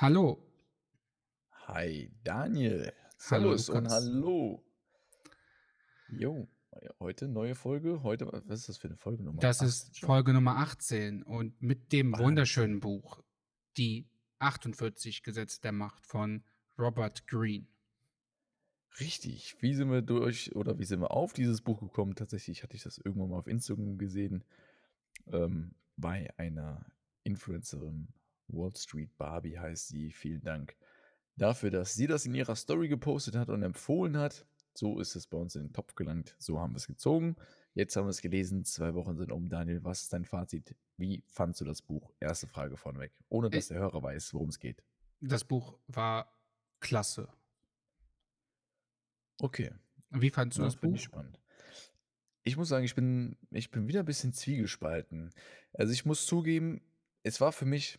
Hallo. Hi Daniel. Hallo, Servus und Lukas. hallo. Jo, heute neue Folge. Heute, was ist das für eine Folge Nummer? Das Acht ist schon. Folge Nummer 18 und mit dem Wahnsinn. wunderschönen Buch Die 48 Gesetze der Macht von Robert Greene. Richtig. Wie sind wir durch oder wie sind wir auf dieses Buch gekommen? Tatsächlich hatte ich das irgendwann mal auf Instagram gesehen. Ähm, bei einer Influencerin, Wall Street Barbie heißt sie. Vielen Dank dafür, dass sie das in ihrer Story gepostet hat und empfohlen hat. So ist es bei uns in den Topf gelangt. So haben wir es gezogen. Jetzt haben wir es gelesen. Zwei Wochen sind um. Daniel, was ist dein Fazit? Wie fandst du das Buch? Erste Frage vorneweg. Ohne dass der Hörer weiß, worum es geht. Das Buch war klasse. Okay. Wie fandest du das finde Buch? ich spannend. Ich muss sagen, ich bin, ich bin wieder ein bisschen zwiegespalten. Also ich muss zugeben, es war für mich,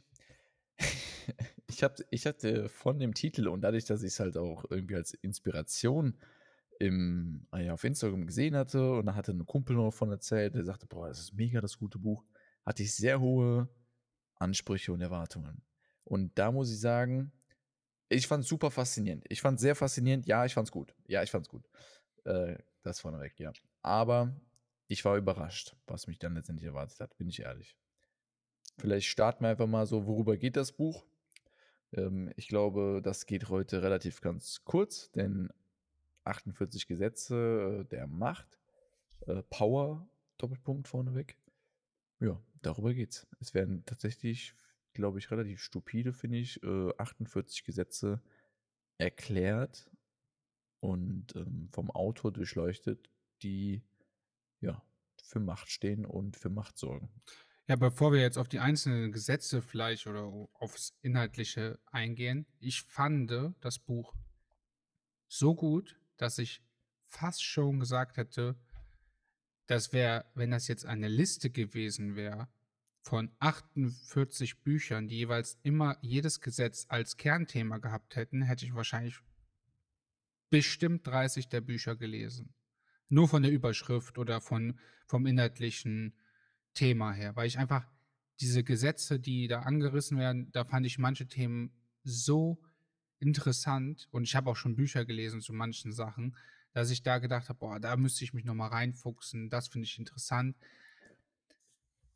ich, hab, ich hatte von dem Titel und dadurch, dass ich es halt auch irgendwie als Inspiration im, ah auf Instagram gesehen hatte und da hatte ein Kumpel noch davon erzählt, der sagte, boah, das ist mega das gute Buch, hatte ich sehr hohe Ansprüche und Erwartungen. Und da muss ich sagen, ich fand es super faszinierend. Ich fand es sehr faszinierend. Ja, ich fand es gut. Ja, ich fand es gut. Äh, das vorneweg, ja. Aber ich war überrascht, was mich dann letztendlich erwartet hat, bin ich ehrlich. Vielleicht starten wir einfach mal so, worüber geht das Buch? Ähm, ich glaube, das geht heute relativ ganz kurz, denn 48 Gesetze äh, der Macht, äh, Power, Doppelpunkt vorneweg. Ja, darüber geht's. Es werden tatsächlich, glaube ich, relativ stupide, finde ich, äh, 48 Gesetze erklärt und ähm, vom Autor durchleuchtet, die ja für Macht stehen und für Macht sorgen. Ja, bevor wir jetzt auf die einzelnen Gesetze vielleicht oder aufs Inhaltliche eingehen, ich fand das Buch so gut, dass ich fast schon gesagt hätte, das wäre, wenn das jetzt eine Liste gewesen wäre von 48 Büchern, die jeweils immer jedes Gesetz als Kernthema gehabt hätten, hätte ich wahrscheinlich bestimmt 30 der Bücher gelesen. Nur von der Überschrift oder von, vom inhaltlichen Thema her, weil ich einfach diese Gesetze, die da angerissen werden, da fand ich manche Themen so interessant und ich habe auch schon Bücher gelesen zu manchen Sachen, dass ich da gedacht habe, boah, da müsste ich mich nochmal reinfuchsen, das finde ich interessant.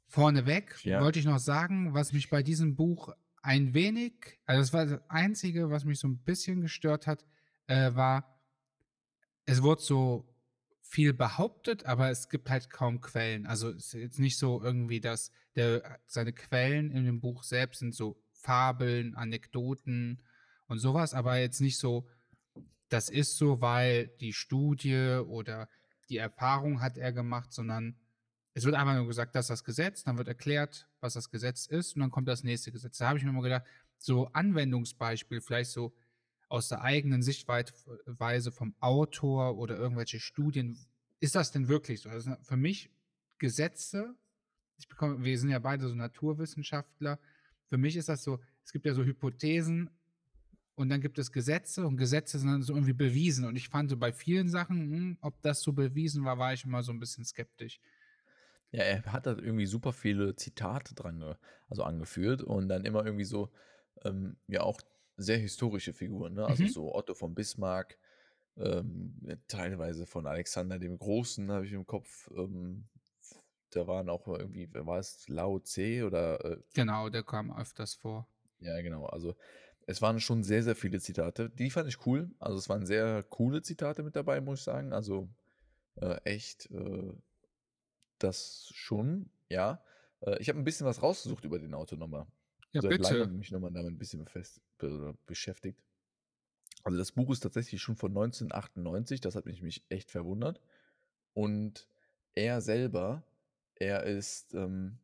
Vorneweg Ja. wollte ich noch sagen, was mich bei diesem Buch ein wenig, also das war das Einzige, was mich so ein bisschen gestört hat, äh, war, es wurde so viel behauptet, aber es gibt halt kaum Quellen. Also es ist jetzt nicht so irgendwie, dass der, seine Quellen in dem Buch selbst sind so Fabeln, Anekdoten und sowas, aber jetzt nicht so, das ist so, weil die Studie oder die Erfahrung hat er gemacht, sondern es wird einfach nur gesagt, das ist das Gesetz, dann wird erklärt, was das Gesetz ist und dann kommt das nächste Gesetz. Da habe ich mir mal gedacht, so Anwendungsbeispiel, vielleicht so aus der eigenen Sichtweise vom Autor oder irgendwelche Studien, ist das denn wirklich so? Also für mich Gesetze, ich bekomme, wir sind ja beide so Naturwissenschaftler, für mich ist das so, es gibt ja so Hypothesen und dann gibt es Gesetze und Gesetze sind dann so irgendwie bewiesen und ich fand so bei vielen Sachen, hm, ob das so bewiesen war, war ich immer so ein bisschen skeptisch. Ja, er hat da irgendwie super viele Zitate dran, ge- also angeführt und dann immer irgendwie so, ähm, ja auch sehr historische Figuren, ne? Also Mhm. so Otto von Bismarck, ähm, teilweise von Alexander dem Großen habe ich im Kopf. Ähm, da waren auch irgendwie, wer war es, Lao Tse oder äh, Genau, der kam öfters vor. ja, genau. Also es waren schon sehr, sehr viele Zitate. Die fand ich cool. Also es waren sehr coole Zitate mit dabei, muss ich sagen. Also äh, echt äh, das schon, ja. Äh, ich habe ein bisschen was rausgesucht über den Autor nochmal. Ja, Seit bitte. langem mich nochmal damit ein bisschen befest, be beschäftigt. Also das Buch ist tatsächlich schon von 1998, das hat mich, mich echt verwundert. Und er selber, er ist, ähm,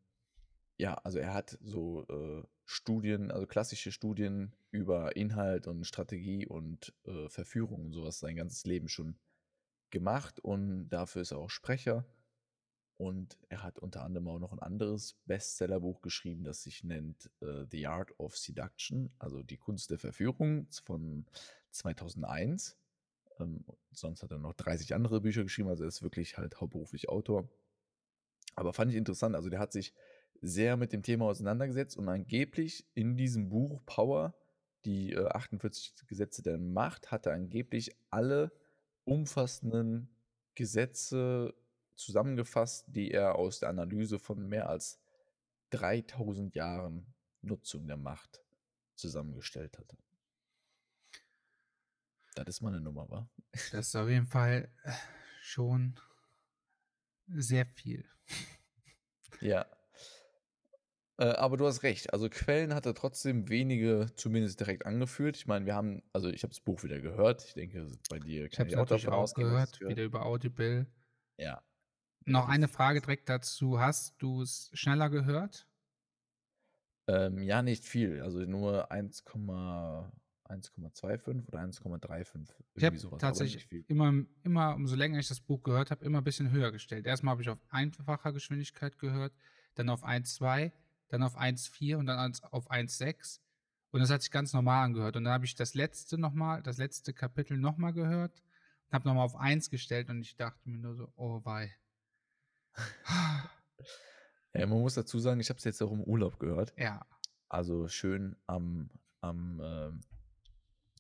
ja, also er hat so äh, Studien, also klassische Studien über Inhalt und Strategie und äh, Verführung und sowas sein ganzes Leben schon gemacht und dafür ist er auch Sprecher. Und er hat unter anderem auch noch ein anderes Bestsellerbuch geschrieben, das sich nennt äh, The Art of Seduction, also die Kunst der Verführung von 2001. Ähm, sonst hat er noch 30 andere Bücher geschrieben, also er ist wirklich halt hauptberuflich Autor. Aber fand ich interessant, also der hat sich sehr mit dem Thema auseinandergesetzt und angeblich in diesem Buch Power, die äh, 48 Gesetze der Macht, hat er angeblich alle umfassenden Gesetze zusammengefasst, die er aus der Analyse von mehr als 3000 Jahren Nutzung der Macht zusammengestellt hat. Das ist mal eine Nummer, wa? Das ist auf jeden Fall äh, schon sehr viel. Ja. Äh, aber du hast recht. Also Quellen hat er trotzdem wenige zumindest direkt angeführt. Ich meine, wir haben, also ich habe das Buch wieder gehört. Ich denke, bei dir kann ich, ich auch davon auch gehört, wieder über Audible. Ja. Noch eine Frage direkt dazu. Hast du es schneller gehört? Ähm, ja, nicht viel. Also nur 1,25 oder 1,35. Ich habe tatsächlich immer, immer, umso länger ich das Buch gehört habe, immer ein bisschen höher gestellt. Erstmal habe ich auf einfacher Geschwindigkeit gehört, dann auf 1,2, dann auf 1,4 und dann auf 1,6. Und das hat sich ganz normal angehört. Und dann habe ich das letzte nochmal, das letzte Kapitel nochmal gehört und habe nochmal auf 1 gestellt und ich dachte mir nur so, oh wei. Ja, man muss dazu sagen, ich habe es jetzt auch im Urlaub gehört. Ja. Also schön am, am, äh,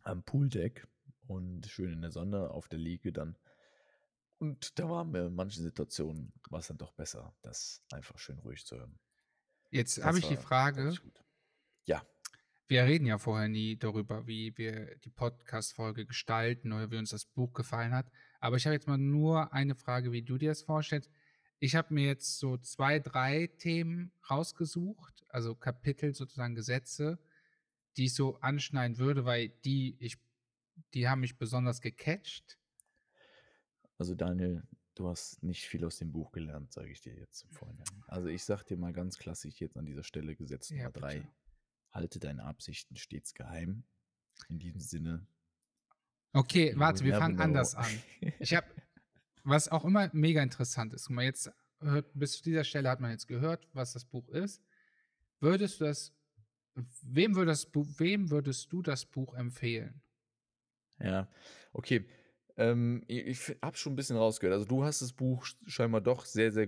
am Pooldeck und schön in der Sonne auf der Liege dann. Und da waren mir in manchen Situationen war es dann doch besser, das einfach schön ruhig zu hören. Jetzt habe ich die Frage. Ja. Wir reden ja vorher nie darüber, wie wir die Podcast-Folge gestalten oder wie uns das Buch gefallen hat. Aber ich habe jetzt mal nur eine Frage, wie du dir das vorstellst. Ich habe mir jetzt so zwei, drei Themen rausgesucht, also Kapitel sozusagen Gesetze, die ich so anschneiden würde, weil die ich, die haben mich besonders gecatcht. Also Daniel, du hast nicht viel aus dem Buch gelernt, sage ich dir jetzt im Vorhinein. Also ich sage dir mal ganz klassisch jetzt an dieser Stelle Gesetz Nummer ja, drei. Halte deine Absichten stets geheim. In diesem Sinne. Okay, warte, wir fangen anders an. Ich habe was auch immer mega interessant ist. Mal, jetzt hört, bis zu dieser Stelle hat man jetzt gehört, was das Buch ist. Würdest du das, wem würdest, wem würdest du das Buch empfehlen? Ja, okay. Ähm, ich, ich habe schon ein bisschen rausgehört. Also du hast das Buch scheinbar doch sehr, sehr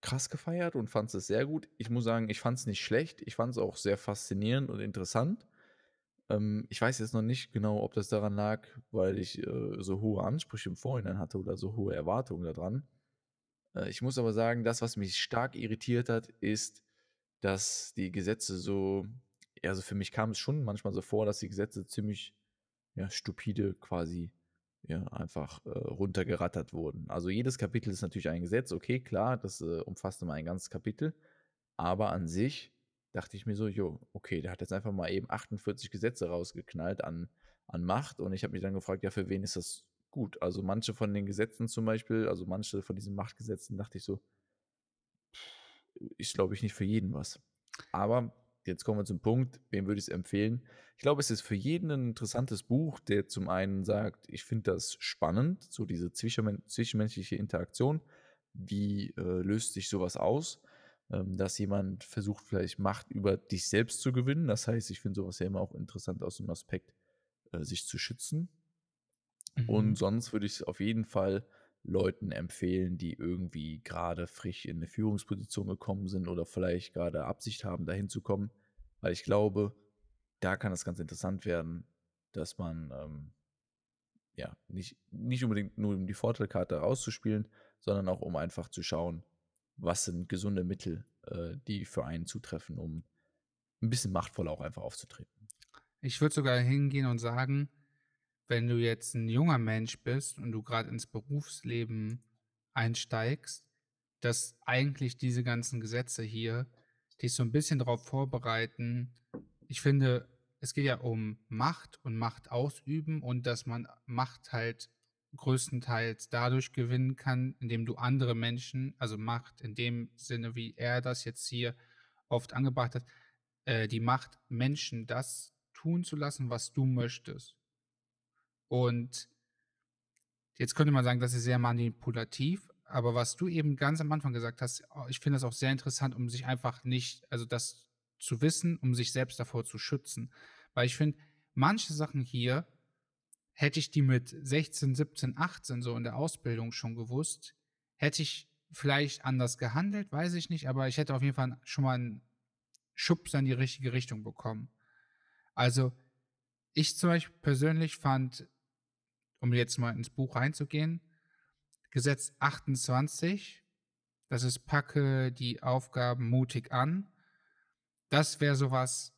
krass gefeiert und fandest es sehr gut. Ich muss sagen, ich fand es nicht schlecht. Ich fand es auch sehr faszinierend und interessant. Ähm, ich weiß jetzt noch nicht genau, ob das daran lag, weil ich äh, so hohe Ansprüche im Vorhinein hatte oder so hohe Erwartungen daran. Äh, ich muss aber sagen, das, was mich stark irritiert hat, ist, dass die Gesetze so, also für mich kam es schon manchmal so vor, dass die Gesetze ziemlich ja, stupide quasi ja, einfach äh, runtergerattert wurden. Also jedes Kapitel ist natürlich ein Gesetz, okay, klar, das äh, umfasst immer ein ganzes Kapitel, aber an sich dachte ich mir so, jo, okay, der hat jetzt einfach mal eben 48 Gesetze rausgeknallt an, an Macht und ich habe mich dann gefragt, ja, für wen ist das gut? Also manche von den Gesetzen zum Beispiel, also manche von diesen Machtgesetzen dachte ich so, ist glaube ich nicht für jeden was. Aber jetzt kommen wir zum Punkt, wem würde ich es empfehlen? Ich glaube, es ist für jeden ein interessantes Buch, der zum einen sagt, ich finde das spannend, so diese zwischenmenschliche Interaktion, wie äh, löst sich sowas aus? Ähm, dass jemand versucht, vielleicht Macht über dich selbst zu gewinnen. Das heißt, ich finde sowas ja immer auch interessant aus dem Aspekt, äh, sich zu schützen. Mhm. Und sonst würde ich es auf jeden Fall Leuten empfehlen, die irgendwie gerade frisch in eine Führungsposition gekommen sind oder vielleicht gerade Absicht haben, dahin zu kommen. Weil ich glaube, da kann es ganz interessant werden, dass man ähm, ja nicht, nicht unbedingt nur um die Vorteilkarte rauszuspielen, sondern auch um einfach zu schauen, was sind gesunde Mittel, äh, die für einen zutreffen, um ein bisschen machtvoller auch einfach aufzutreten. Ich würde sogar hingehen und sagen, wenn du jetzt ein junger Mensch bist und du gerade ins Berufsleben einsteigst, dass eigentlich diese ganzen Gesetze hier dich so ein bisschen darauf vorbereiten. Ich finde, es geht ja um Macht und Macht ausüben und dass man Macht halt größtenteils dadurch gewinnen kann, indem du andere Menschen, also Macht in dem Sinne, wie er das jetzt hier oft angebracht hat, äh, die Macht, Menschen das tun zu lassen, was du möchtest. Und jetzt könnte man sagen, das ist sehr manipulativ, aber was du eben ganz am Anfang gesagt hast, oh, ich finde das auch sehr interessant, um sich einfach nicht, also das zu wissen, um sich selbst davor zu schützen. Weil ich finde, manche Sachen hier, hätte ich die mit 16, 17, 18 so in der Ausbildung schon gewusst, hätte ich vielleicht anders gehandelt, weiß ich nicht, aber ich hätte auf jeden Fall schon mal einen Schubs in die richtige Richtung bekommen. Also, ich zum Beispiel persönlich fand, um jetzt mal ins Buch reinzugehen, Gesetz 28, das ist packe die Aufgaben mutig an. Das wäre sowas,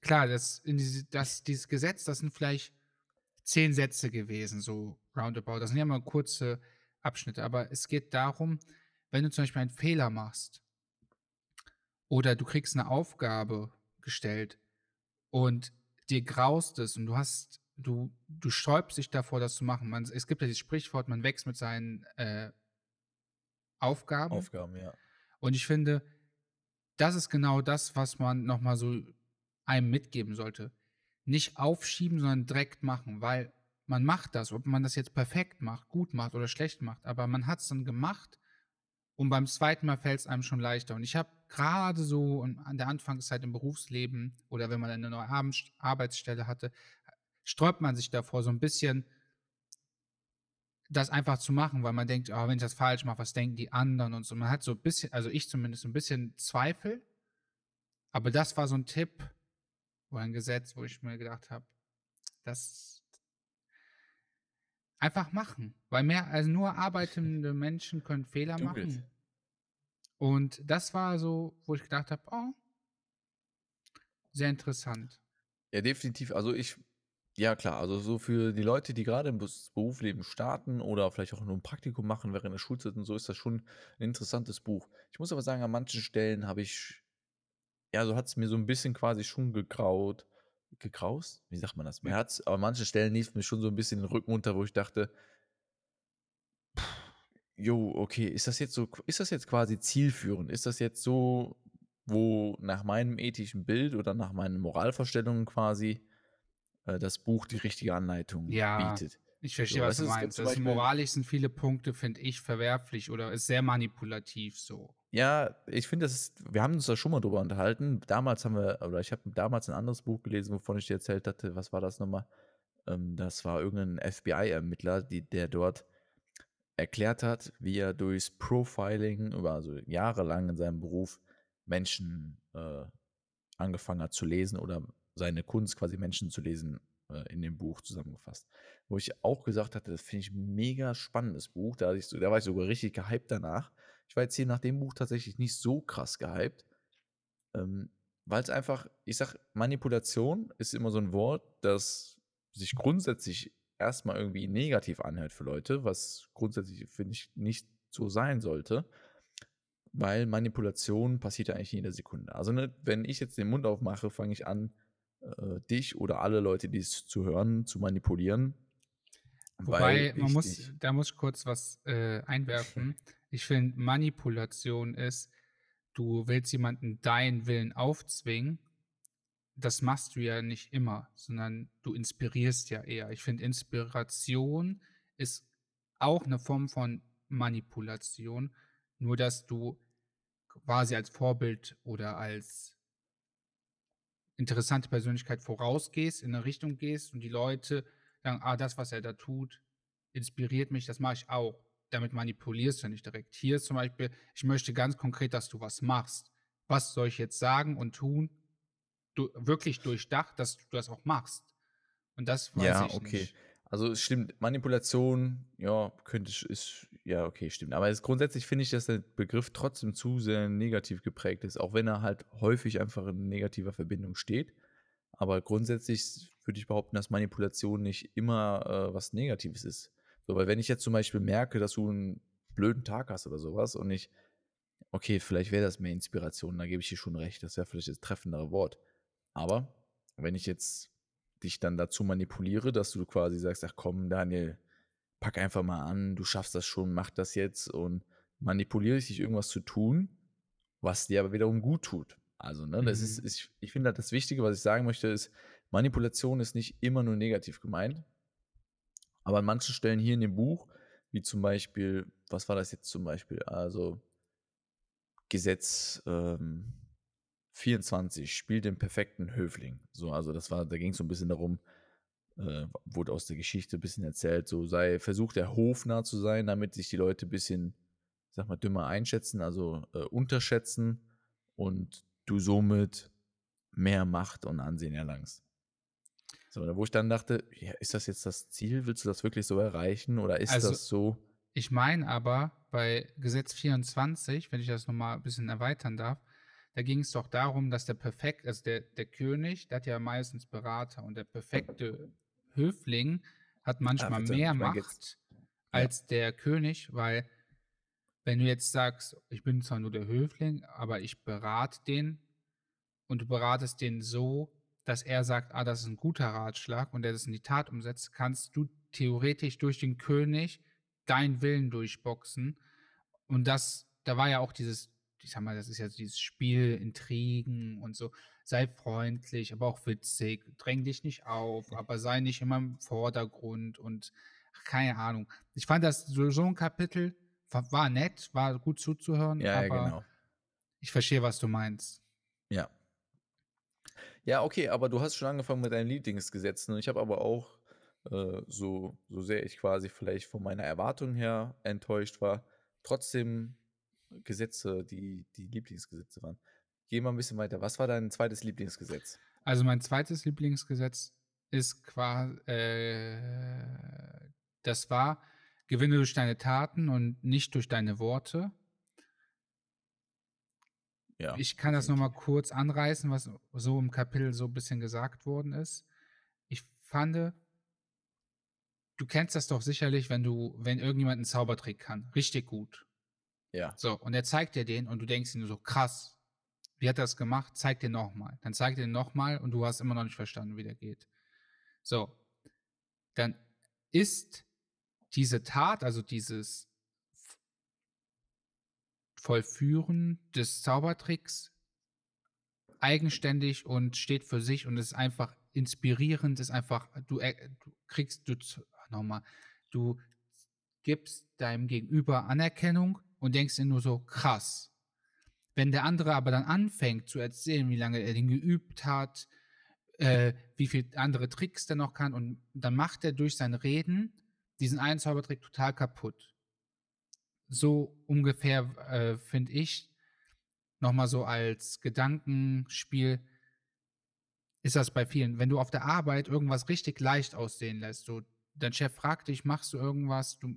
klar, das, diese, das, dieses Gesetz, das sind vielleicht zehn Sätze gewesen, so roundabout. Das sind ja mal kurze Abschnitte, aber es geht darum, wenn du zum Beispiel einen Fehler machst oder du kriegst eine Aufgabe gestellt und dir graust es und du hast, du, du sträubst dich davor, das zu machen. Man, es gibt ja dieses Sprichwort, man wächst mit seinen äh, Aufgaben. Aufgaben, ja. Und ich finde, das ist genau das, was man nochmal so einem mitgeben sollte. Nicht aufschieben, sondern direkt machen, weil man macht das, ob man das jetzt perfekt macht, gut macht oder schlecht macht, aber man hat es dann gemacht und beim zweiten Mal fällt es einem schon leichter. Und ich habe gerade so an der Anfangszeit im Berufsleben oder wenn man eine neue Arbeitsstelle hatte, sträubt man sich davor so ein bisschen, das einfach zu machen, weil man denkt, oh, wenn ich das falsch mache, was denken die anderen und so. Man hat so ein bisschen, also ich zumindest, ein bisschen Zweifel. Aber das war so ein Tipp oder ein Gesetz, wo ich mir gedacht habe, das einfach machen. Weil mehr, also nur arbeitende Menschen können Fehler du machen. Willst. Und das war so, wo ich gedacht habe, oh, sehr interessant. Ja, definitiv. Also ich ja, klar. Also so für die Leute, die gerade im Berufsleben starten oder vielleicht auch nur ein Praktikum machen während der Schulzeit und so, ist das schon ein interessantes Buch. Ich muss aber sagen, an manchen Stellen habe ich, ja, so hat es mir so ein bisschen quasi schon gegraut. Gegraust? Wie sagt man das? Mir hat's, aber an manchen Stellen lief mir schon so ein bisschen den Rücken unter, wo ich dachte, jo, okay, ist das jetzt so, ist das jetzt quasi zielführend? Ist das jetzt so, wo nach meinem ethischen Bild oder nach meinen Moralvorstellungen quasi äh, das Buch die richtige Anleitung ja, bietet. Ich verstehe, so, was du meinst. Das moralisch sind viele Punkte, finde ich, verwerflich oder ist sehr manipulativ so. Ja, ich finde, das ist, wir haben uns da schon mal drüber unterhalten. Damals haben wir, oder ich habe damals ein anderes Buch gelesen, wovon ich dir erzählt hatte. Was war das nochmal? Ähm, das war irgendein FBI-Ermittler, der dort erklärt hat, wie er durchs Profiling über also jahrelang in seinem Beruf Menschen äh, angefangen hat zu lesen oder seine Kunst quasi Menschen zu lesen äh, in dem Buch zusammengefasst. Wo ich auch gesagt hatte, das finde ich mega spannendes Buch. Da, ich, da war ich sogar richtig gehypt danach. Ich war jetzt hier nach dem Buch tatsächlich nicht so krass gehypt, ähm, weil es einfach, ich sag, Manipulation ist immer so ein Wort, das sich grundsätzlich erstmal irgendwie negativ anhört für Leute, was grundsätzlich, finde ich, nicht so sein sollte weil Manipulation passiert ja eigentlich in jeder Sekunde. Also ne, wenn ich jetzt den Mund aufmache, fange ich an, äh, dich oder alle Leute, die es zu hören, zu manipulieren. Wobei, man muss, da muss ich kurz was äh, einwerfen. Ich finde, Manipulation ist, du willst jemanden deinen Willen aufzwingen. Das machst du ja nicht immer, sondern du inspirierst ja eher. Ich finde, Inspiration ist auch eine Form von Manipulation, nur dass du quasi als Vorbild oder als interessante Persönlichkeit vorausgehst, in eine Richtung gehst und die Leute sagen, ah, das, was er da tut, inspiriert mich, das mache ich auch. Damit manipulierst du nicht direkt. Hier ist zum Beispiel, ich möchte ganz konkret, dass du was machst. Was soll ich jetzt sagen und tun? Du, wirklich durchdacht, dass du das auch machst. Und das weiß ja, ich okay. nicht. Also es stimmt, Manipulation, ja, könnte ist, ja, okay, stimmt. Aber es, grundsätzlich finde ich, dass der Begriff trotzdem zu sehr negativ geprägt ist, auch wenn er halt häufig einfach in negativer Verbindung steht. Aber grundsätzlich würde ich behaupten, dass Manipulation nicht immer äh, was Negatives ist. So, weil wenn ich jetzt zum Beispiel merke, dass du einen blöden Tag hast oder sowas und ich, okay, vielleicht wäre das mehr Inspiration, da gebe ich dir schon recht, das wäre vielleicht das treffendere Wort. Aber wenn ich jetzt dich dann dazu manipuliere, dass du quasi sagst, ach komm, Daniel, pack einfach mal an, du schaffst das schon, mach das jetzt und manipuliere dich, irgendwas zu tun. was dir aber wiederum gut tut. Also, ne, das ist, Mhm. ich, ich finde halt das Wichtige, was ich sagen möchte, ist, Manipulation ist nicht immer nur negativ gemeint. Aber an manchen Stellen hier in dem Buch, wie zum Beispiel, was war das jetzt zum Beispiel? Also, Gesetz ähm, 24, spiel den perfekten Höfling. So, also das war, da ging es so ein bisschen darum, äh, wurde aus der Geschichte ein bisschen erzählt, so sei, versucht der hofnah zu sein, damit sich die Leute ein bisschen, sag mal, dümmer einschätzen, also äh, unterschätzen und du somit mehr Macht und Ansehen erlangst. So, da wo ich dann dachte, ja, ist das jetzt das Ziel? Willst du das wirklich so erreichen? Oder ist Also- das so? Ich meine aber, bei Gesetz 24, wenn ich das nochmal ein bisschen erweitern darf, da ging es doch darum, dass der perfekt, also der, der König, der hat ja meistens Berater und der perfekte Höfling hat manchmal Verzeihung, mehr Macht jetzt- als der König, weil wenn du jetzt sagst, ich bin zwar nur der Höfling, aber ich berate den und du beratest den so, dass er sagt, ah, das ist ein guter Ratschlag und er das in die Tat umsetzt, kannst du theoretisch durch den König deinen Willen durchboxen. Und das, da war ja auch dieses, ich sag mal, das ist ja dieses Spiel, Intrigen und so, sei freundlich, aber auch witzig, dräng dich nicht auf, aber sei nicht immer im Vordergrund und ach, keine Ahnung. Ich fand das so, so ein Kapitel war, war nett, war gut zuzuhören, Ja, ja, aber genau. ich verstehe, was du meinst. Ja. Ja, okay, aber du hast schon angefangen mit deinen Lieblingsgesetzen und ich habe aber auch, äh, so, so sehr ich quasi vielleicht von meiner Erwartung her enttäuscht war, trotzdem Gesetze, die die Lieblingsgesetze waren. Geh mal ein bisschen weiter. Was war dein zweites Lieblingsgesetz? Also mein zweites Lieblingsgesetz ist quasi, äh, das war, gewinne durch deine Taten und nicht durch deine Worte. Ja. Ich kann das nochmal kurz anreißen, was so im Kapitel so ein bisschen gesagt worden ist. Ich fand, du kennst das doch sicherlich, wenn du, wenn irgendjemand einen Zaubertrick kann, richtig gut. Ja. So, und er zeigt dir den und du denkst dir nur so, krass, wie hat er das gemacht? Zeig dir nochmal. Dann zeigt er den nochmal und du hast immer noch nicht verstanden, wie der geht. So, dann ist diese Tat, also dieses Vollführen des Zaubertricks eigenständig und steht für sich und ist einfach inspirierend, ist einfach, du, äh, du kriegst, du, nochmal, du gibst deinem Gegenüber Anerkennung und denkst dir nur so, krass. Wenn der andere aber dann anfängt zu erzählen, wie lange er den geübt hat, äh, wie viel andere Tricks der noch kann, und dann macht er durch sein Reden diesen einen Zaubertrick total kaputt. So ungefähr, äh, finde ich, nochmal so als Gedankenspiel ist das bei vielen. Wenn du auf der Arbeit irgendwas richtig leicht aussehen lässt, so dein Chef fragt dich, machst du irgendwas, du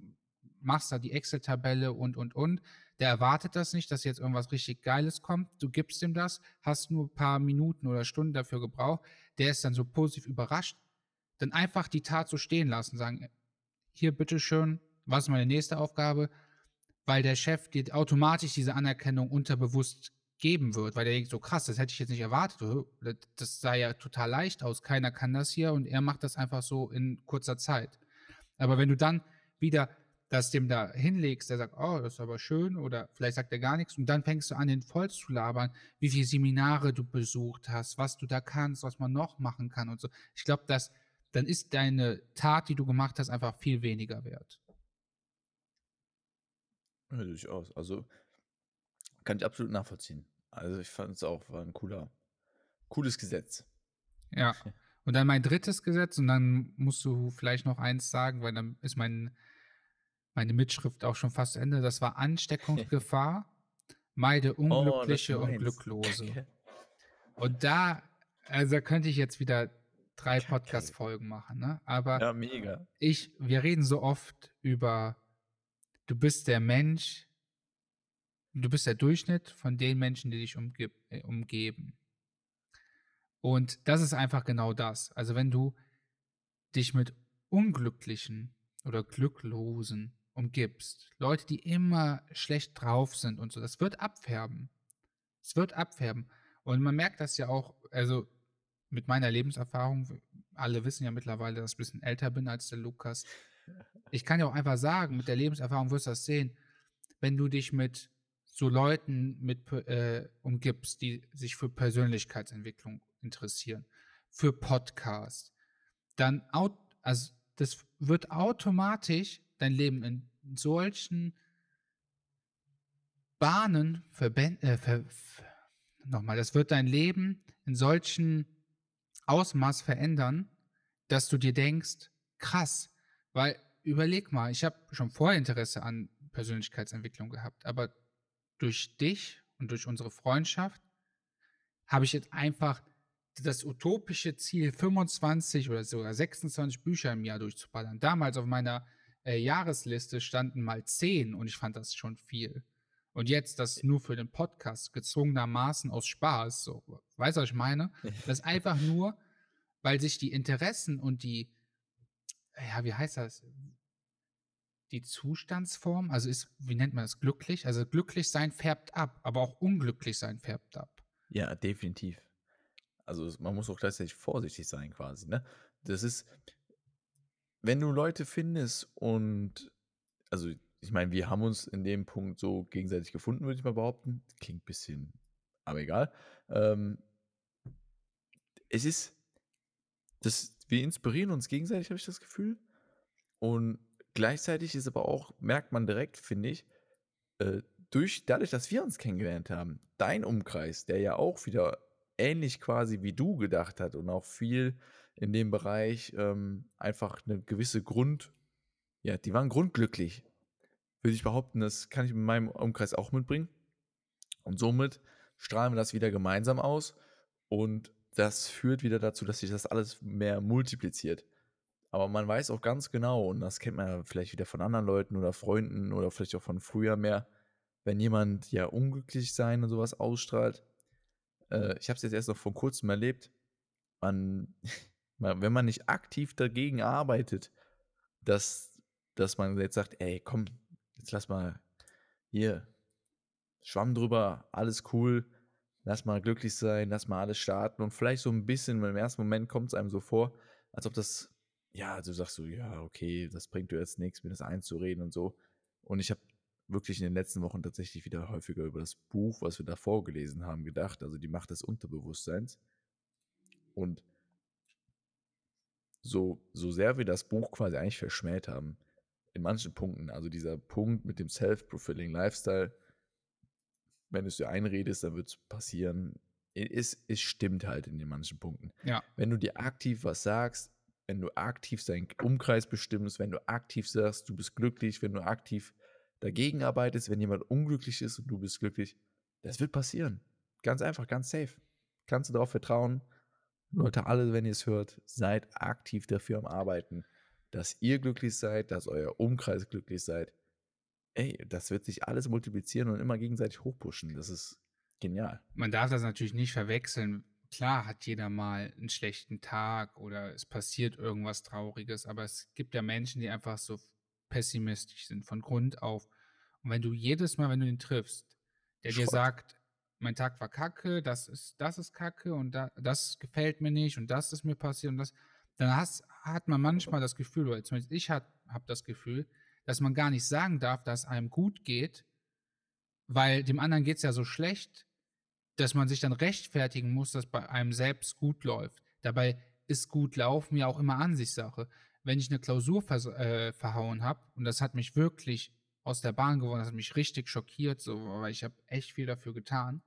machst da die Excel-Tabelle und, und, und, der erwartet das nicht, dass jetzt irgendwas richtig Geiles kommt, du gibst ihm das, hast nur ein paar Minuten oder Stunden dafür gebraucht, der ist dann so positiv überrascht, dann einfach die Tat so stehen lassen, sagen, hier bitteschön, was ist meine nächste Aufgabe, weil der Chef dir automatisch diese Anerkennung unterbewusst geben wird, weil der denkt so krass, das hätte ich jetzt nicht erwartet, das- sah ja total leicht aus, keiner kann das hier und er macht das einfach so in kurzer Zeit. Aber wenn du dann wieder das dem da hinlegst, der sagt, oh, das ist aber schön oder vielleicht sagt er gar nichts und dann fängst du an, den voll zu labern, wie viele Seminare du besucht hast, was du da kannst, was man noch machen kann und so. Ich glaube, dass dann ist deine Tat, die du gemacht hast, einfach viel weniger wert. Ja, durchaus. Also kann ich absolut nachvollziehen. Also ich fand es auch, war ein cooler, cooles Gesetz. Ja. Und dann mein drittes Gesetz, und dann musst du vielleicht noch eins sagen, weil dann ist mein, meine Mitschrift auch schon fast zu Ende. Das war Ansteckungsgefahr. Meide Oh, Unglückliche und meins. Glücklose. Und da, also da könnte ich jetzt wieder drei Podcast-Folgen machen, ne? Aber Ja, mega. ich, wir reden so oft über, du bist der Mensch, du bist der Durchschnitt von den Menschen, die dich umgib, äh, umgeben. Und das ist einfach genau das. Also wenn du dich mit Unglücklichen oder Glücklosen umgibst, Leute, die immer schlecht drauf sind und so, das wird abfärben. Es wird abfärben. Und man merkt das ja auch, also mit meiner Lebenserfahrung, alle wissen ja mittlerweile, dass ich ein bisschen älter bin als der Lukas. Ich kann ja auch einfach sagen, mit der Lebenserfahrung wirst du das sehen, wenn du dich mit so Leuten mit äh, umgibst, die sich für Persönlichkeitsentwicklung interessieren, für Podcasts, dann also das wird automatisch dein Leben in solchen Bahnen verbänden, äh, ver, nochmal, das wird dein Leben in solchen Ausmaß verändern, dass du dir denkst, krass, weil überleg mal, ich habe schon vorher Interesse an Persönlichkeitsentwicklung gehabt, aber durch dich und durch unsere Freundschaft habe ich jetzt einfach das utopische Ziel, 25 oder sogar 26 Bücher im Jahr durchzuballern. Damals auf meiner äh, Jahresliste standen mal 10 und ich fand das schon viel. Und jetzt das nur für den Podcast gezwungenermaßen aus Spaß, so, weißt du, was ich meine? Das ist einfach nur, weil sich die Interessen und die, ja, wie heißt das? Die Zustandsform, also ist, wie nennt man das, glücklich? Also glücklich sein färbt ab, aber auch unglücklich sein färbt ab. Ja, definitiv. Also man muss auch gleichzeitig vorsichtig sein quasi, ne? Das ist, wenn du Leute findest und, also ich meine, wir haben uns in dem Punkt so gegenseitig gefunden, würde ich mal behaupten. Klingt ein bisschen, aber egal. Ähm, es ist, das, wir inspirieren uns gegenseitig, habe ich das Gefühl. Und gleichzeitig ist aber auch, merkt man direkt, finde ich, äh, durch, dadurch, dass wir uns kennengelernt haben, dein Umkreis, der ja auch wieder ähnlich quasi wie du gedacht hat und auch viel in dem Bereich ähm, einfach eine gewisse Grund, ja, die waren grundglücklich würde ich behaupten, das kann ich in meinem Umkreis auch mitbringen. Und somit strahlen wir das wieder gemeinsam aus und das führt wieder dazu, dass sich das alles mehr multipliziert. Aber man weiß auch ganz genau, und das kennt man ja vielleicht wieder von anderen Leuten oder Freunden oder vielleicht auch von früher mehr, wenn jemand ja unglücklich sein und sowas ausstrahlt. Äh, ich habe es jetzt erst noch vor kurzem erlebt. Man, wenn man nicht aktiv dagegen arbeitet, dass, dass man jetzt sagt, ey, komm, jetzt lass mal hier Schwamm drüber, alles cool, lass mal glücklich sein, lass mal alles starten und vielleicht so ein bisschen, im ersten Moment kommt es einem so vor, als ob das, ja, du sagst so, ja, okay, das bringt dir jetzt nichts, mir das einzureden und so. Und ich habe wirklich in den letzten Wochen tatsächlich wieder häufiger über das Buch, was wir da vorgelesen haben, gedacht, also die Macht des Unterbewusstseins. Und so, so sehr wir das Buch quasi eigentlich verschmäht haben, in manchen Punkten, also dieser Punkt mit dem Self-Fulfilling Lifestyle, wenn du es dir einredest, dann wird es passieren. Es, es stimmt halt in den manchen Punkten. Ja. Wenn du dir aktiv was sagst, wenn du aktiv deinen Umkreis bestimmst, wenn du aktiv sagst, du bist glücklich, wenn du aktiv dagegen arbeitest, wenn jemand unglücklich ist und du bist glücklich, das wird passieren. Ganz einfach, ganz safe. Kannst du darauf vertrauen. Leute, alle, wenn ihr es hört, seid aktiv dafür am Arbeiten dass ihr glücklich seid, dass euer Umkreis glücklich seid. Ey, das wird sich alles multiplizieren und immer gegenseitig hochpushen. Das ist genial. Man darf das natürlich nicht verwechseln. Klar hat jeder mal einen schlechten Tag oder es passiert irgendwas Trauriges, aber es gibt ja Menschen, die einfach so pessimistisch sind von Grund auf. Und wenn du jedes Mal, wenn du ihn triffst, der Schrott. dir sagt, mein Tag war kacke, das ist, das ist kacke und da, das gefällt mir nicht und das ist mir passiert und das, dann hast, hat man manchmal das Gefühl, oder zumindest ich habe das Gefühl, dass man gar nicht sagen darf, dass einem gut geht, weil dem anderen geht es ja so schlecht, dass man sich dann rechtfertigen muss, dass bei einem selbst gut läuft. Dabei ist gut laufen ja auch immer Ansichtssache. Wenn ich eine Klausur vers äh, verhauen habe, und das hat mich wirklich aus der Bahn gewonnen, das hat mich richtig schockiert, so, weil ich habe echt viel dafür getan,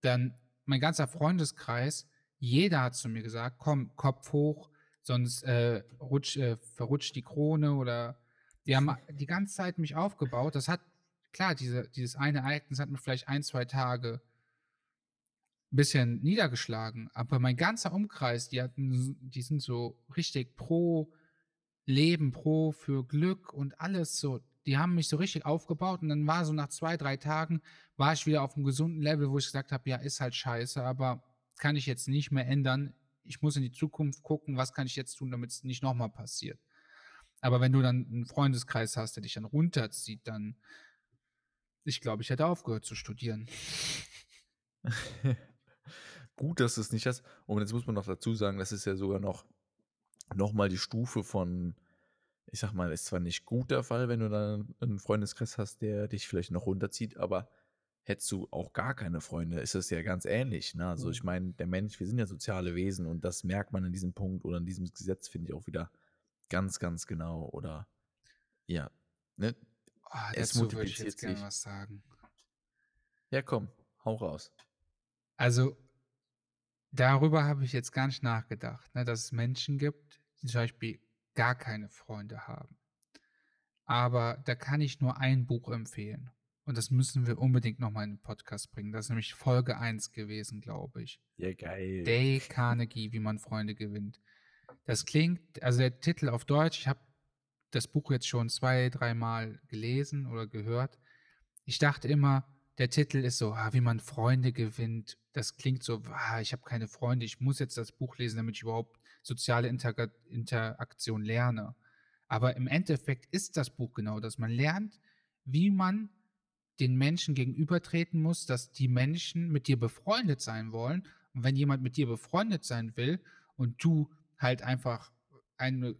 dann mein ganzer Freundeskreis, jeder hat zu mir gesagt, komm, Kopf hoch, sonst äh, rutsch, äh, verrutscht die Krone oder die haben die ganze Zeit mich aufgebaut. Das hat, klar, diese, dieses eine Ereignis hat mich vielleicht ein, zwei Tage ein bisschen niedergeschlagen, aber mein ganzer Umkreis, die hatten, die sind so richtig pro Leben, pro für Glück und alles so. Die haben mich so richtig aufgebaut und dann war so nach zwei, drei Tagen, war ich wieder auf einem gesunden Level, wo ich gesagt habe, ja, ist halt scheiße, aber kann ich jetzt nicht mehr ändern ich muss in die Zukunft gucken, was kann ich jetzt tun, damit es nicht nochmal passiert. Aber wenn du dann einen Freundeskreis hast, der dich dann runterzieht, dann, ich glaube, ich hätte aufgehört zu studieren. Gut, dass du es nicht hast. Und jetzt muss man noch dazu sagen, das ist ja sogar noch, noch mal die Stufe von, ich sag mal, ist zwar nicht gut der Fall, wenn du dann einen Freundeskreis hast, der dich vielleicht noch runterzieht, aber hättest du auch gar keine Freunde, ist das ja ganz ähnlich. Ne? Also Mhm. ich meine, der Mensch, wir sind ja soziale Wesen und das merkt man in diesem Punkt oder in diesem Gesetz, finde ich auch wieder ganz, ganz genau. Oder ja, ne? Oh, Es dazu würde ich jetzt gerne was sagen. Ja, komm, hau raus. Also, darüber habe ich jetzt gar nicht nachgedacht, ne, dass es Menschen gibt, die zum Beispiel gar keine Freunde haben. Aber da kann ich nur ein Buch empfehlen. Und das müssen wir unbedingt nochmal in den Podcast bringen. Das ist nämlich Folge 1 gewesen, glaube ich. Ja, geil. Dale Carnegie, wie man Freunde gewinnt. Das klingt, also der Titel auf Deutsch, ich habe das Buch jetzt schon zwei, dreimal gelesen oder gehört. Ich dachte immer, der Titel ist so, ah, wie man Freunde gewinnt. Das klingt so, ah, ich habe keine Freunde, ich muss jetzt das Buch lesen, damit ich überhaupt soziale Intera Interaktion lerne. Aber im Endeffekt ist das Buch genau das. Man lernt, wie man den Menschen gegenübertreten muss, dass die Menschen mit dir befreundet sein wollen. Und wenn jemand mit dir befreundet sein will und du halt einfach eine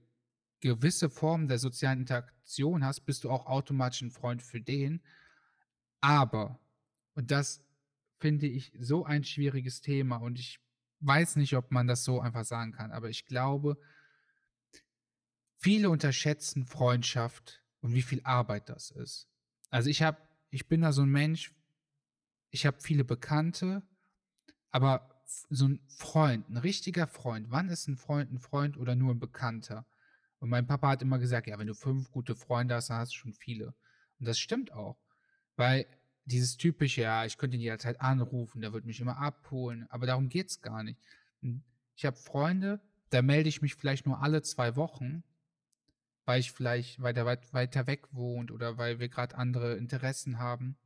gewisse Form der sozialen Interaktion hast, bist du auch automatisch ein Freund für den. Aber, und das finde ich so ein schwieriges Thema und ich weiß nicht, ob man das so einfach sagen kann, aber ich glaube, viele unterschätzen Freundschaft und wie viel Arbeit das ist. Also ich habe, ich bin da so ein Mensch, ich habe viele Bekannte, aber so ein Freund, ein richtiger Freund, wann ist ein Freund ein Freund oder nur ein Bekannter? Und mein Papa hat immer gesagt, ja, wenn du fünf gute Freunde hast, dann hast du schon viele. Und das stimmt auch. Weil dieses typische, ja, ich könnte ihn jederzeit anrufen, der wird mich immer abholen, aber darum geht es gar nicht. Hm, Ich habe Freunde, da melde ich mich vielleicht nur alle zwei Wochen, weil ich vielleicht weiter, weit, weiter weg wohnt oder weil wir gerade andere Interessen haben.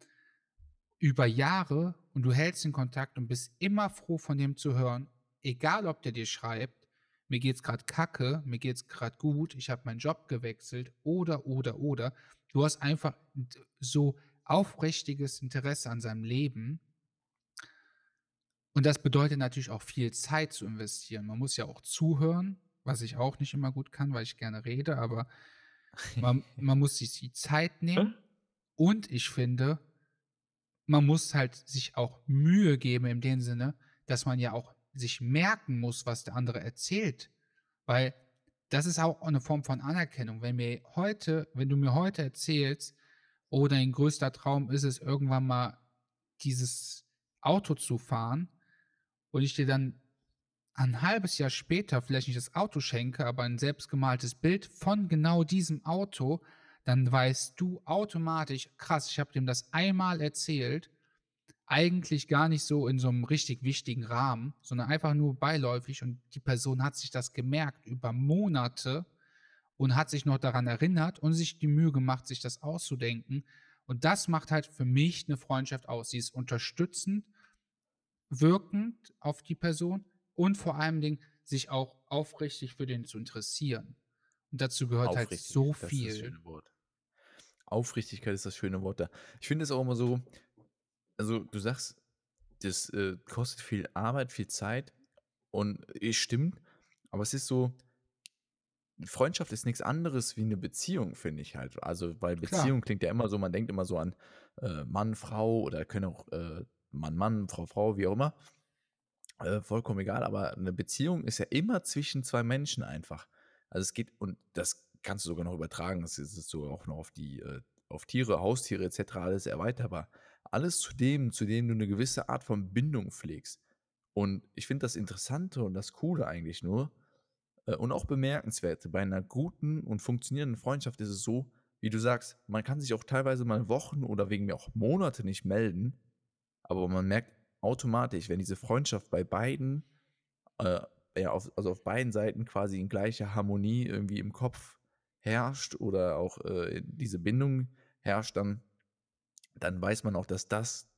Über Jahre und du hältst den Kontakt und bist immer froh von dem zu hören, egal ob der dir schreibt, mir geht's gerade kacke, mir geht's gerade gut, ich habe meinen Job gewechselt oder oder oder. Du hast einfach so aufrichtiges Interesse an seinem Leben. Und das bedeutet natürlich auch viel Zeit zu investieren. Man muss ja auch zuhören, was ich auch nicht immer gut kann, weil ich gerne rede, aber man, man muss sich die Zeit nehmen. Und ich finde, man muss halt sich auch Mühe geben in dem Sinne, dass man ja auch sich merken muss, was der andere erzählt. Weil das ist auch eine Form von Anerkennung. Wenn mir heute, wenn du mir heute erzählst, oh, dein größter Traum ist es, irgendwann mal dieses Auto zu fahren und ich dir dann ein halbes Jahr später vielleicht nicht das Auto schenke, aber ein selbstgemaltes Bild von genau diesem Auto, dann weißt du automatisch, krass, ich habe dem das einmal erzählt, eigentlich gar nicht so in so einem richtig wichtigen Rahmen, sondern einfach nur beiläufig und die Person hat sich das gemerkt über Monate und hat sich noch daran erinnert und sich die Mühe gemacht, sich das auszudenken. Und das macht halt für mich eine Freundschaft aus. Sie ist unterstützend, wirkend auf die Person und vor allem Dingen sich auch aufrichtig für den zu interessieren. Und dazu gehört halt Aufrichtig, so das ist das viel. Wort. Aufrichtigkeit ist das schöne Wort da. Ich finde es auch immer so, also du sagst, das äh, kostet viel Arbeit, viel Zeit und es stimmt, aber es ist so, Freundschaft ist nichts anderes wie eine Beziehung, finde ich halt. Also, weil Klar. Beziehung klingt ja immer so, man denkt immer so an äh, Mann, Frau oder können auch äh, Mann, Mann, Frau, Frau, wie auch immer. Äh, vollkommen egal, aber eine Beziehung ist ja immer zwischen zwei Menschen einfach. Also es geht, und das kannst du sogar noch übertragen, das ist sogar auch noch auf die, äh, auf Tiere, Haustiere etc. alles erweiterbar. Alles zu dem, zu dem du eine gewisse Art von Bindung pflegst. Und ich finde das Interessante und das Coole eigentlich nur äh, und auch bemerkenswerte. Bei einer guten und funktionierenden Freundschaft ist es so, wie du sagst, man kann sich auch teilweise mal Wochen oder wegen mir auch Monate nicht melden, aber man merkt automatisch, wenn diese Freundschaft bei beiden, äh, ja, auf, also auf beiden Seiten quasi in gleicher Harmonie irgendwie im Kopf herrscht oder auch äh, diese Bindung herrscht, dann, dann weiß man auch, dass das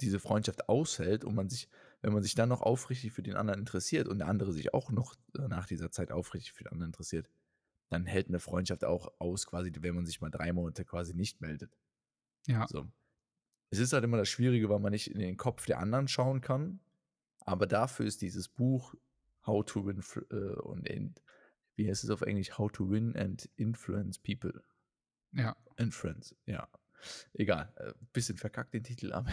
diese Freundschaft aushält und man sich, wenn man sich dann noch aufrichtig für den anderen interessiert und der andere sich auch noch äh, nach dieser Zeit aufrichtig für den anderen interessiert, dann hält eine Freundschaft auch aus, quasi, wenn man sich mal drei Monate quasi nicht meldet. Ja. So. Es ist halt immer das Schwierige, weil man nicht in den Kopf der anderen schauen kann. Aber dafür ist dieses Buch How to Win äh, und wie heißt es auf Englisch? How to Win and Influence People Ja. Friends. Ja. Egal, äh, bisschen verkackt den Titel, aber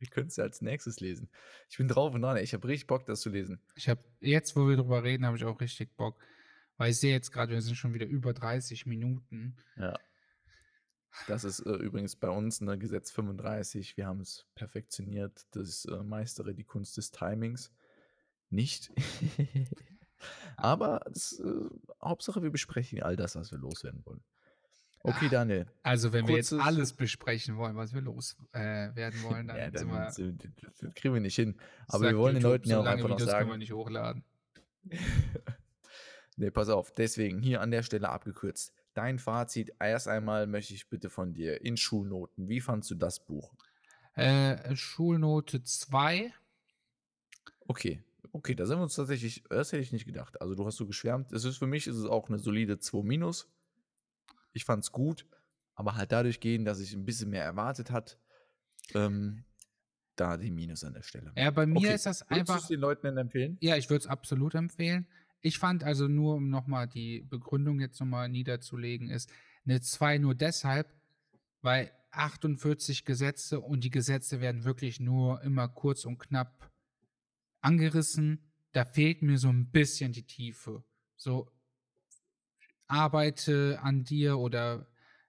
wir können es ja als nächstes lesen. Ich bin drauf und dran, ich habe richtig Bock, das zu lesen. Ich habe jetzt, wo wir drüber reden, habe ich auch richtig Bock. Weil ich sehe jetzt gerade, wir sind schon wieder über 30 Minuten. Ja. Das ist äh, übrigens bei uns eine Gesetz 35. Wir haben es perfektioniert. Das äh, meistere die Kunst des Timings. Nicht. Aber das, äh, Hauptsache, wir besprechen all das, was wir loswerden wollen. Okay, Daniel. Also, wenn wir jetzt alles besprechen wollen, was wir loswerden äh, wollen, dann, ja, dann wir, das kriegen wir nicht hin. Aber wir wollen den Leuten ja auch einfach Videos noch sagen. können wir nicht hochladen. nee, pass auf. Deswegen hier an der Stelle abgekürzt. Dein Fazit. Erst einmal möchte ich bitte von dir in Schulnoten. Wie fandst du das Buch? Äh, Schulnote 2. Okay, Okay, da sind wir uns tatsächlich, das hätte ich nicht gedacht. Also du hast so geschwärmt. Es ist für mich ist es auch eine solide 2 minus. Ich fand es gut, aber halt dadurch gehen, dass ich ein bisschen mehr erwartet hat, ähm, da die Minus an der Stelle. Ja, bei mir okay. ist das einfach. Würdest du es den Leuten denn empfehlen? Ja, ich würde es absolut empfehlen. Ich fand also nur, um nochmal die Begründung jetzt nochmal niederzulegen, ist eine 2 nur deshalb, weil 48 Gesetze und die Gesetze werden wirklich nur immer kurz und knapp angerissen. Da fehlt mir so ein bisschen die Tiefe. So, arbeite an dir oder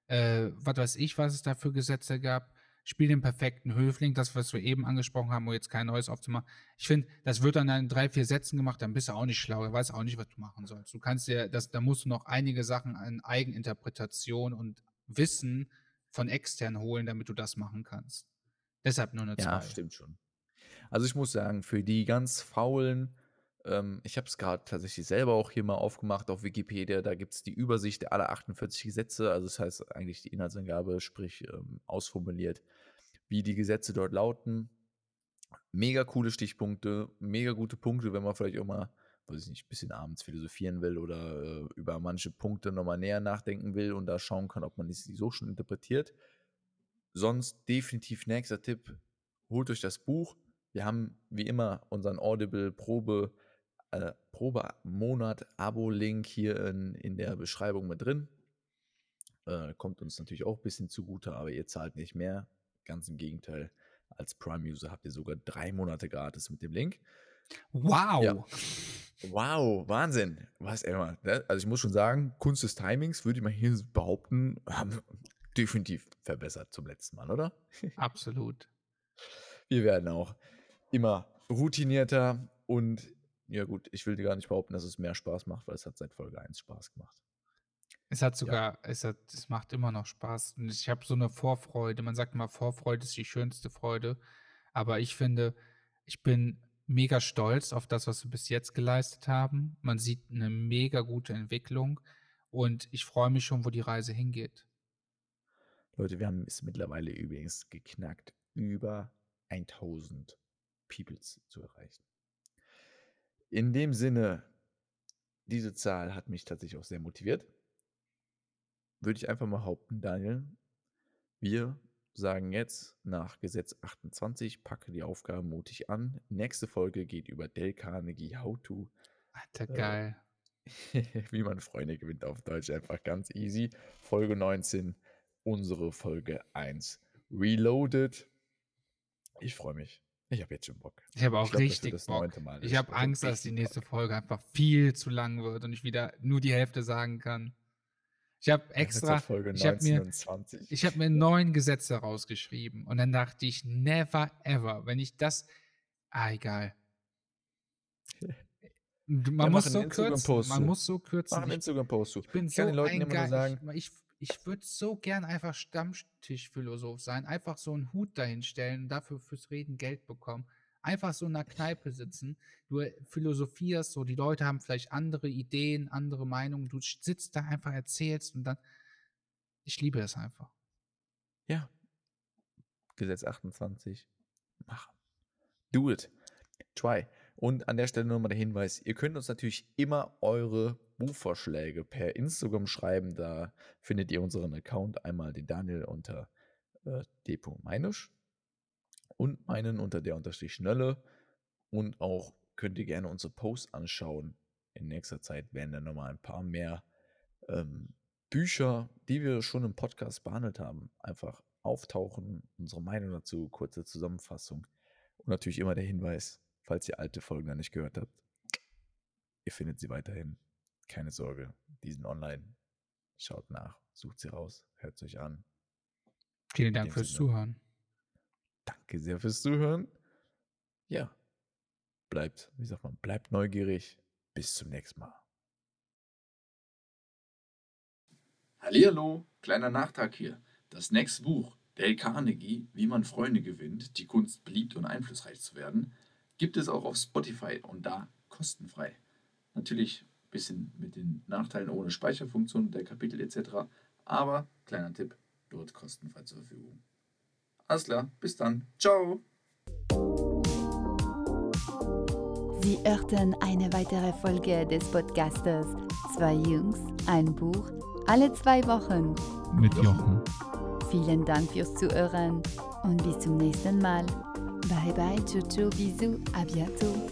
äh, was weiß ich, was es da für Gesetze gab. Spiel den perfekten Höfling, das, was wir eben angesprochen haben, um jetzt kein neues aufzumachen. Ich finde, das wird dann in drei, vier Sätzen gemacht, dann bist du auch nicht schlau, du weißt auch nicht, was du machen sollst. Du kannst dir, das, da musst du noch einige Sachen an Eigeninterpretation und Wissen von extern holen, damit du das machen kannst. Deshalb nur eine zwei. Ja, stimmt schon. Also ich muss sagen, für die ganz faulen, ähm, ich habe es gerade tatsächlich selber auch hier mal aufgemacht auf Wikipedia, da gibt es die Übersicht aller 48 Gesetze, also das heißt eigentlich die Inhaltsangabe, sprich ähm, ausformuliert, wie die Gesetze dort lauten. Mega coole Stichpunkte, mega gute Punkte, wenn man vielleicht auch mal, weiß ich nicht, ein bisschen abends philosophieren will oder äh, über manche Punkte nochmal näher nachdenken will und da schauen kann, ob man sie so schon interpretiert. Sonst definitiv nächster Tipp, holt euch das Buch, wir haben wie immer unseren Audible Probe äh, Probemonat Abo-Link hier in, in der Beschreibung mit drin. Äh, kommt uns natürlich auch ein bisschen zugute, aber ihr zahlt nicht mehr. Ganz im Gegenteil. Als Prime-User habt ihr sogar drei Monate gratis mit dem Link. Wow! Ja. Wow, Wahnsinn. Was immer. Ne? Also ich muss schon sagen, Kunst des Timings, würde ich mal hier behaupten, haben definitiv verbessert zum letzten Mal, oder? Absolut. Wir werden auch immer routinierter und ja gut, ich will dir gar nicht behaupten, dass es mehr Spaß macht, weil es hat seit Folge 1 Spaß gemacht. Es hat sogar, ja. es, hat, es macht immer noch Spaß. Und ich habe so eine Vorfreude. Man sagt immer, Vorfreude ist die schönste Freude. Aber ich finde, ich bin mega stolz auf das, was wir bis jetzt geleistet haben. Man sieht eine mega gute Entwicklung. Und ich freue mich schon, wo die Reise hingeht. Leute, wir haben es mittlerweile übrigens geknackt. Über 1000 Peoples zu erreichen. In dem Sinne, diese Zahl hat mich tatsächlich auch sehr motiviert. Würde ich einfach mal behaupten, Daniel, wir sagen jetzt nach Gesetz 28, packe die Aufgaben mutig an. Nächste Folge geht über Del Carnegie How to. Alter, äh, geil. wie man Freunde gewinnt auf Deutsch, einfach ganz easy. Folge 19, unsere Folge 1. Reloaded. Ich freue mich. Ich habe jetzt schon Bock. Ich habe auch ich glaub, richtig Bock. Ich habe Angst, dass die nächste Bock. Folge einfach viel zu lang wird und ich wieder nur die Hälfte sagen kann. Ich habe extra, ich habe mir, ich habe mir neun Gesetze rausgeschrieben und dann dachte ich, never ever, wenn ich das, ah egal. Man ja, muss so kürzen, man muss so kürzen. Mach einen Instagram-Post Ich bin so den Leuten ein immer sagen, ich, ich würde so gern einfach Stammtischphilosoph sein, einfach so einen Hut dahinstellen und dafür fürs Reden Geld bekommen. Einfach so in einer Kneipe sitzen, du philosophierst, so die Leute haben vielleicht andere Ideen, andere Meinungen, du sitzt da einfach, erzählst und dann, ich liebe es einfach. Ja. Gesetz 28. Machen. Do it. Try. Und an der Stelle nochmal der Hinweis, ihr könnt uns natürlich immer eure Buchvorschläge per Instagram schreiben. Da findet ihr unseren Account einmal den Daniel unter äh, d.meinusch und meinen unter der unterstrich Schnelle. Und auch könnt ihr gerne unsere Posts anschauen. In nächster Zeit werden dann nochmal ein paar mehr ähm, Bücher, die wir schon im Podcast behandelt haben, einfach auftauchen, unsere Meinung dazu, kurze Zusammenfassung und natürlich immer der Hinweis, falls ihr alte Folgen noch nicht gehört habt, ihr findet sie weiterhin. Keine Sorge, die sind online. Schaut nach, sucht sie raus, hört sie euch an. Vielen Dank fürs Zuhören. Danke sehr fürs Zuhören. Ja, bleibt, wie sagt man, bleibt neugierig. Bis zum nächsten Mal. Hallihallo, kleiner Nachtrag hier. Das nächste Buch, Dale Carnegie, Wie man Freunde gewinnt, die Kunst beliebt und einflussreich zu werden, gibt es auch auf Spotify und da kostenfrei. Natürlich ein bisschen mit den Nachteilen ohne Speicherfunktion der Kapitel etc. Aber, kleiner Tipp, dort kostenfrei zur Verfügung. Alles klar, bis dann. Ciao. Sie hörten eine weitere Folge des Podcasters Zwei Jungs, ein Buch, alle zwei Wochen. Mit Jochen. Vielen Dank fürs Zuhören und bis zum nächsten Mal. Bye bye, ciao, ciao, bisous, à bientôt.